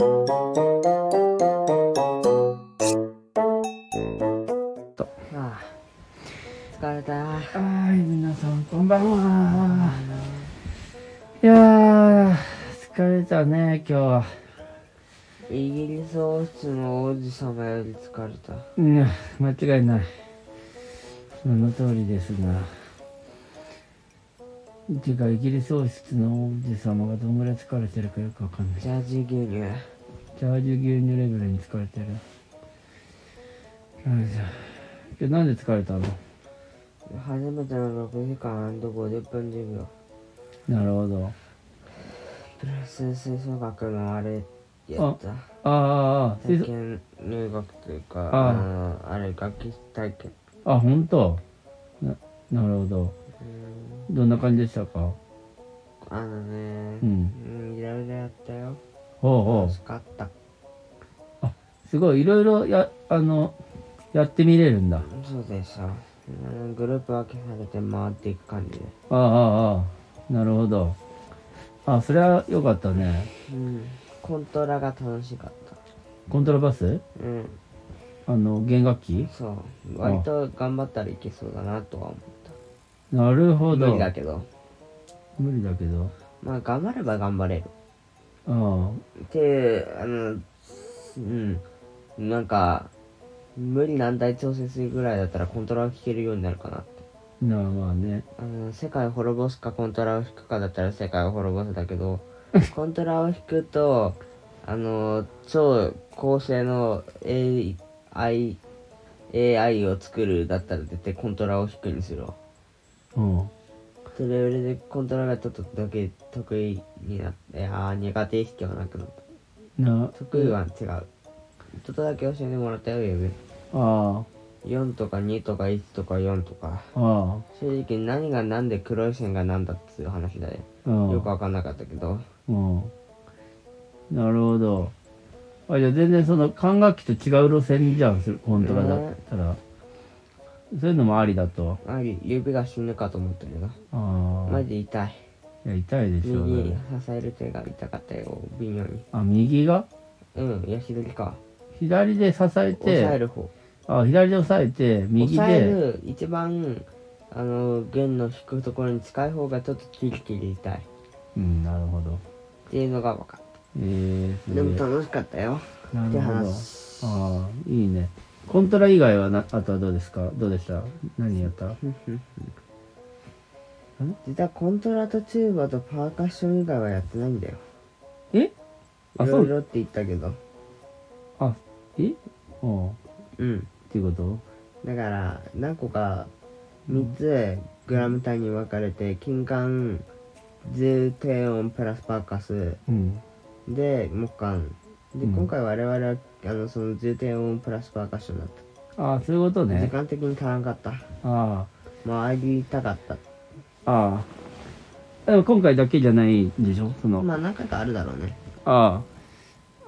ああ疲れたはい、皆さんこんばんは。いやー、疲れたね、今日は。イギリス王室の王子様より疲れたうん、間違いない。その通りですが。ていうか、イギリス王室の王子様がどんぐらい疲れてるかよくわかんない。ジャージ牛乳。ジャージ牛乳レベルに疲れてる。よいしょ今日なんで疲れたの？初めての6時間 &50 分授業。なるほど。プラス吹奏楽のあれやった。ああ、ああ、体験入学というかああ。のあれ楽器体験。あ、本当？な、なるほど。うんどんな感じでしたか？あのねうん。うんいろいろやったよ。ほうほ楽しかった。う。すごい、いろいろや、あの、やってみれるんだ。そうでしょあのグループ分けされて回っていく感じで。ああ、ああ、ああ。なるほど。あ、それは良かったね。うん。コントラが楽しかった。コントラバス？うん。あの、弦楽器？そう。割と頑張ったらいけそうだなとは思っなるほ無理だけど。無理だけど。まあ頑張れば頑張れる。あってあのうん。なんか無理難題調整するぐらあ、だったらコントラを弾けるようになるかなって。あ、なあ、まあね。あの世界を滅ぼすかコントラを弾くかだったら世界を滅ぼすだけど コントラを弾くとあの超高性能 AI, AI を作るだったら絶対コントラを弾くにするわうん。ってレベルでコントラがちょっとだけ得意になっていやー苦手意識はなくなったな、得意は違うちょっとだけ教えてもらったよ指あ4とか2とか1とか4とかあ、あ正直何が何で黒い線が何だっていう話だよあ、うん。よくわかんなかったけどうん。なるほど。あ、じゃあ全然その管楽器と違う路線じゃん、コントラだったら。そういうのもありだと。あ指が死ぬかと思ったけどああ。マジで痛いいや、痛いでしょう右ね。支える手が痛かったよ微妙にあ、右が？うんいや左か左で支え押さえて、る方あ、左で押さえて、右押さえで、る一番あの弦の弾くところに近い方がちょっとキリキリ痛いっうん、なるほど。ていうのが分かっえー、たでも楽しかったよってなるほど。話ああ、いいね。コントラ以外はな、あとはどうですか？どうでした？何やった？実はコントラとチューバとパーカッション以外はやってないんだよ。え？いあ、そう、ろいろって言ったけど。あ、え？おうっうん。ていうこと？だから何個か3つグラム単に分かれて金管重低音プラスパーカス。うん。で木管。で、うん。今回我々はあのその重低音プラスパーカッションだっああ、そういうことた、時ね。間的に足らんかったあ回りたかったあ、ああ。でも今回だけじゃないんでしょ？その、まあ何回かあるだろうねあ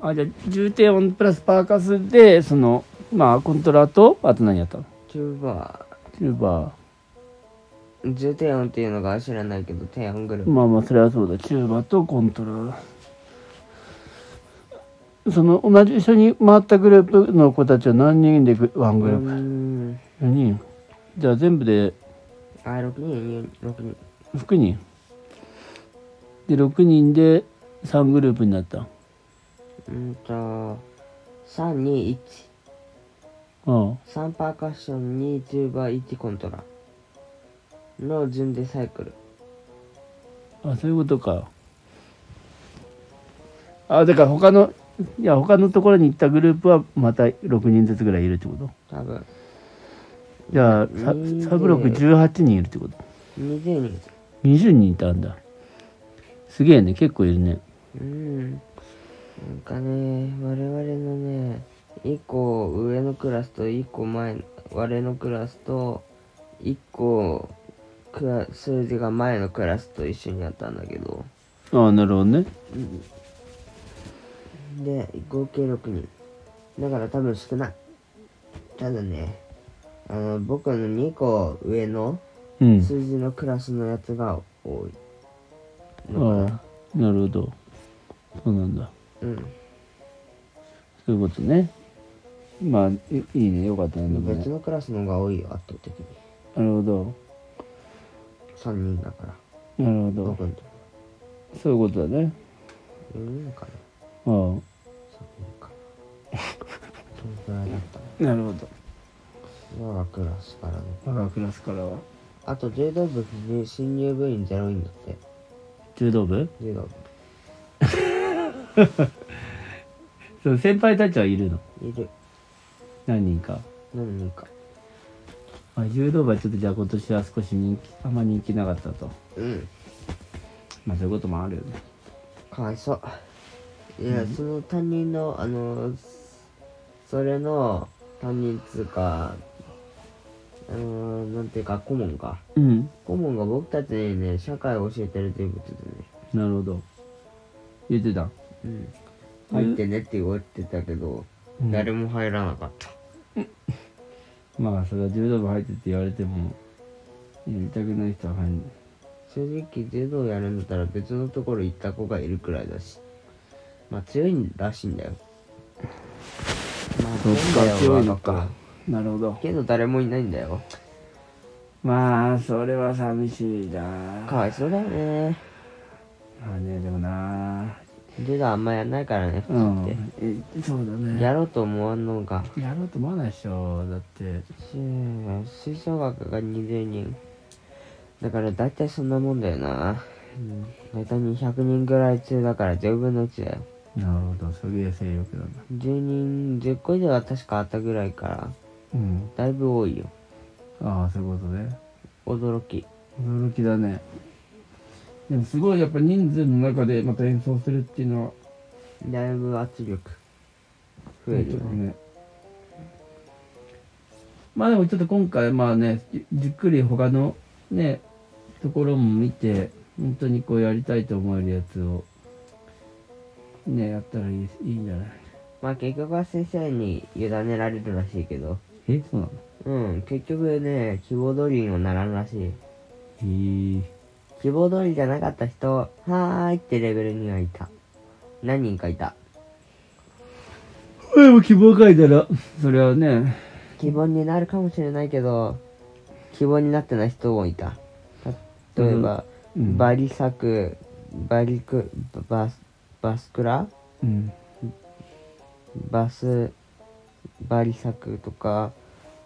あ。あ、じゃあ、重低音プラスパーカスで、その、まあ、コントラと、あと何やったの？チューバチューバー重低音っていうのが知らないけど低音グルーー。まあまあ、それはそうだ。チューバとコントラ。その、同じ一緒に回ったグループの子たちは何人でグワングループ？ん ?4 人じゃあ全部であ6人6人。6人。で6人で3グループになった。うんと321うん3パーカッション2チューバー1コントラの順でサイクル。あそういうことか。あだから他のいや他のところに行ったグループはまた6人ずつぐらいいるってこと？多分。じゃあサ20サブロック18人いるってこと？20人。20人いたんだ。すげえね結構いるね。うん。なんかね我々のね1個上のクラスと1個前の我のクラスと1個クラ数字が前のクラスと一緒にやったんだけど。ああなるほどねで合計6人。だから多分少ない。ただねあの僕の2個上のうん。数字のクラスのやつが多い。ああなるほど。そうなんだ。うん。そういうことね。まあいいいね。よかったね。でもね。別のクラスの方が多いよ圧倒的に。なるほど。3人だから。なるほど。僕んとそういうことだね。4人かな3人かなそのくらいだったなるほど。我がクラスからね。我がクラスからは。あと柔道部に新入部員ゼロ人だって。柔道部？柔道 そう先輩たちはいるの？部いる。何人か？何人か。あ柔道部はちょっとじゃあ今年は少し人気あんま人気なかったと。うん。まあそういうこともあるよね。かわいそういや、その担任のあのそれの担任っつうかあのなんていうか顧問か。うん。顧問が僕たちにね社会を教えてる人物でね。なるほど。言ってた。うん。入ってねって言われてたけど、うん。誰も入らなかった。まあそれは柔道部入ってって言われてもやりたくない人は入ん正直柔道やるんだったら別のところ行った子がいるくらいだしまあ強いらしいんだよ。まあそっか強いのか。なるほど。けど誰もいないんだよ。まあそれは寂しいな。かわいそうだよね。まあねでもな。柔道あんまやんないからね普通うんって、えそうだね。やろうと思わんのがやろうと思わないでしょだって。吹奏楽が20人。だから大体そんなもんだよな、うん、大体200人ぐらい中だから10分の1だよなるほどすげえ勢力だ。な10人10個以上は確かあったぐらいからうん。だいぶ多いよ。ああそういうことね。驚き。驚きだね。でもすごいやっぱ人数の中でまた演奏するっていうのはだいぶ圧力。増えるよね。まあでもちょっと今回まあねじじっくり他のねところも見て本当にこうやりたいと思えるやつをねやったらいいいいんじゃない？まあ結局は先生に委ねられるらしいけど。えそうなの？うん結局ね希望通りにはならんらしい。へえ。希望通りじゃなかった人はーいってレベルにはいた。何人かいた。でも希望書いたらそれはね。希望になるかもしれないけど希望になってない人もいた。例えば、うん。バリサクバリクバスバスクラ？うん。バスバリサクとか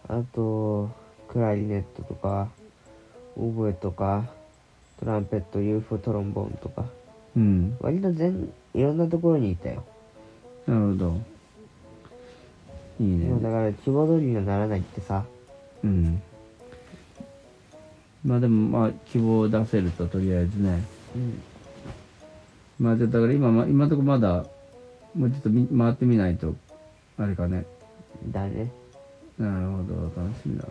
あとクラリネットとかオーボエとかトランペット UFO トロンボーンとか。うん。割と全いろんなところにいたよ、なるほど。いいね。だから希望通りにはならないってさ。うん。まあでもまあ希望を出せるととりあえずね。うんまあだから今ま今のところまだもうちょっとみ回ってみないとあれかね。だねなるほど楽しみだ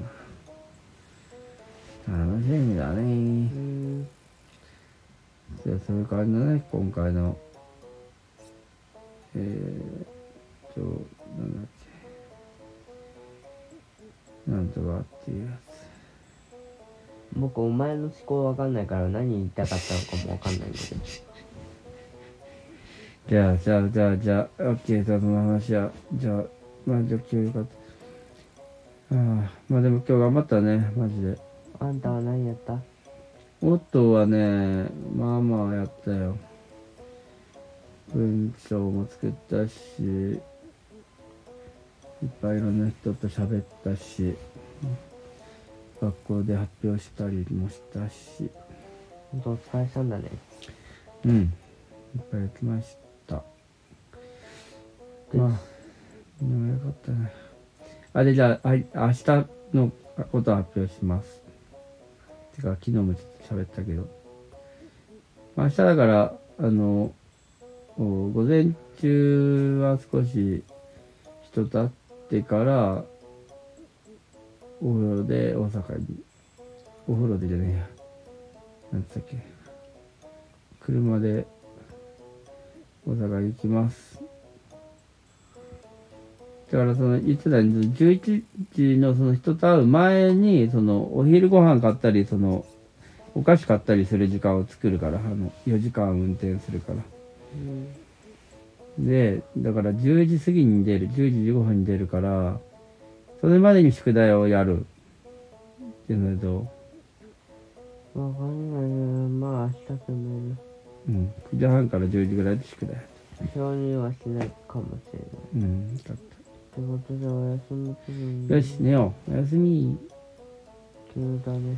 な。楽しみだうねん。じゃあそういう感じだね今回のえー、となんだっけ。なんとかっていうや僕お前の思考わかんないから何言いたかったのかもわかんないんだけど。つじゃあじゃあじゃあじゃあオッケーじゃあその話はじゃあまあじゃあ今日よかった。ああまあでも今日頑張ったねマジで。あんたは何やった？オットーはねまあまあやったよ。文章も作ったしいっぱいいろんな人と喋ったし学校で発表したりもしたし。ほんとお疲れさんだね。うんいっぱいやってましたまあでもよかったね。あでじゃあはい明日のことを発表します。てか昨日もちょっと喋ったけど、まあ、明日だからあの午前中は少し人と会ってからお風呂で大阪に。お風呂でじゃねえや。なんつったっけ。車で大阪に行きます。だからそのいつだに11時のその人と会う前にそのお昼ご飯買ったりそのお菓子買ったりする時間を作るからあの4時間運転するからで、だから10時過ぎに出る、10時15分に出るから、それまでに宿題をやる。っていうのでどうわかんないな。まあ明日決める。うん。9時半から10時ぐらいで宿題。承認はしないかもしれない。うん。だっってことでお休みよし、寝よう。おやすみ。急だね。